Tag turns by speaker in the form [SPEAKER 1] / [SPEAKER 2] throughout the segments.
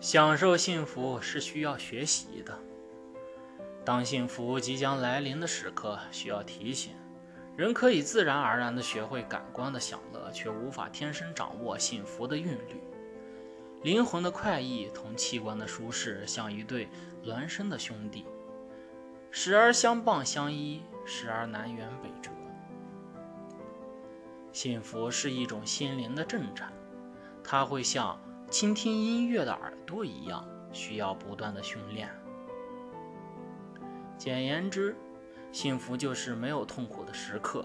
[SPEAKER 1] 享受幸福是需要学习的。当幸福即将来临的时刻，需要提醒：人可以自然而然地学会感官的享乐，却无法天生掌握幸福的韵律。灵魂的快意同器官的舒适，像一对孪生的兄弟，时而相傍相依，时而南辕北辙。幸福是一种心灵的震颤，它会像。倾听音乐的耳朵一样，需要不断的训练。简言之，幸福就是没有痛苦的时刻。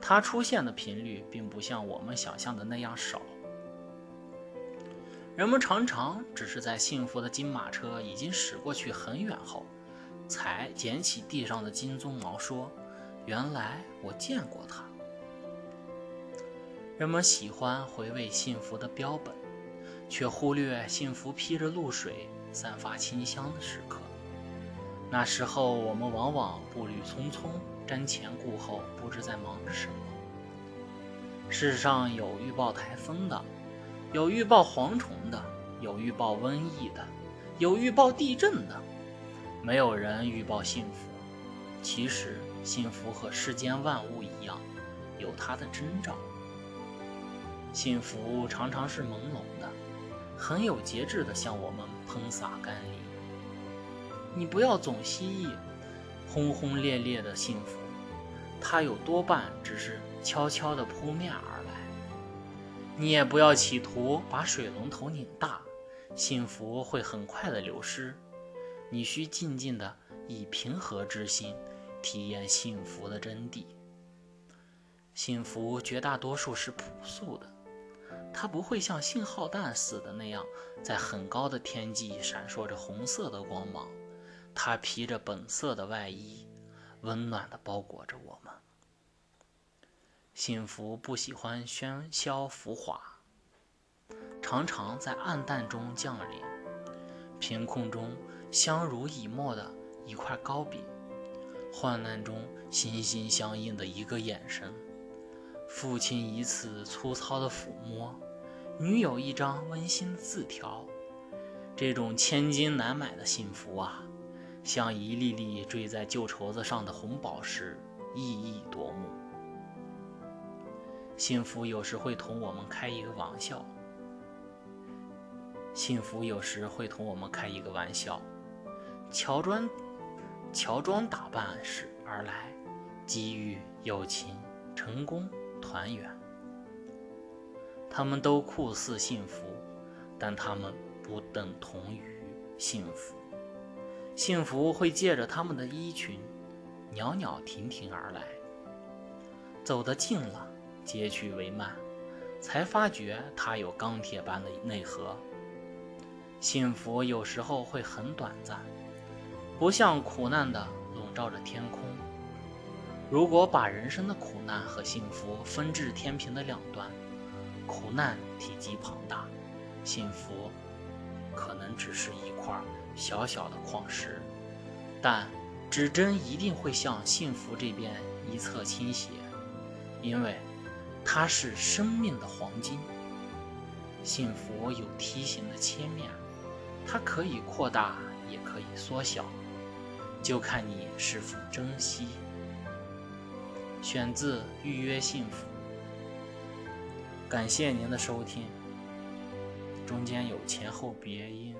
[SPEAKER 1] 它出现的频率并不像我们想象的那样少。人们常常只是在幸福的金马车已经驶过去很远后，才捡起地上的金鬃毛，说：“原来我见过它。”人们喜欢回味幸福的标本。却忽略幸福披着露水、散发清香的时刻。那时候，我们往往步履匆匆、瞻前顾后，不知在忙着什么。世上有预报台风的，有预报蝗虫的，有预报瘟疫的，有预报地震的，没有人预报幸福。其实，幸福和世间万物一样，有它的征兆。幸福常常是朦胧的。很有节制地向我们喷洒甘霖。你不要总希冀轰轰烈烈的幸福，它有多半只是悄悄地扑面而来。你也不要企图把水龙头拧大，幸福会很快的流失。你需静静地以平和之心体验幸福的真谛。幸福绝大多数是朴素的。它不会像信号弹似的那样在很高的天际闪烁着红色的光芒，它披着本色的外衣，温暖地包裹着我们。幸福不喜欢喧嚣浮华，常常在暗淡中降临，贫困中相濡以沫的一块糕饼，患难中心心相印的一个眼神。父亲一次粗糙的抚摸，女友一张温馨的字条，这种千金难买的幸福啊，像一粒粒坠在旧绸子上的红宝石，熠熠夺目。幸福有时会同我们开一个玩笑，幸福有时会同我们开一个玩笑，乔装乔装打扮时而来，机遇、友情、成功。团圆，他们都酷似幸福，但他们不等同于幸福。幸福会借着他们的衣裙，袅袅婷婷而来。走得近了，接去为慢，才发觉它有钢铁般的内核。幸福有时候会很短暂，不像苦难的笼罩着天空。如果把人生的苦难和幸福分至天平的两端，苦难体积庞大，幸福可能只是一块小小的矿石，但指针一定会向幸福这边一侧倾斜，因为它是生命的黄金。幸福有梯形的切面，它可以扩大，也可以缩小，就看你是否珍惜。选自《预约幸福》，感谢您的收听，中间有前后别音。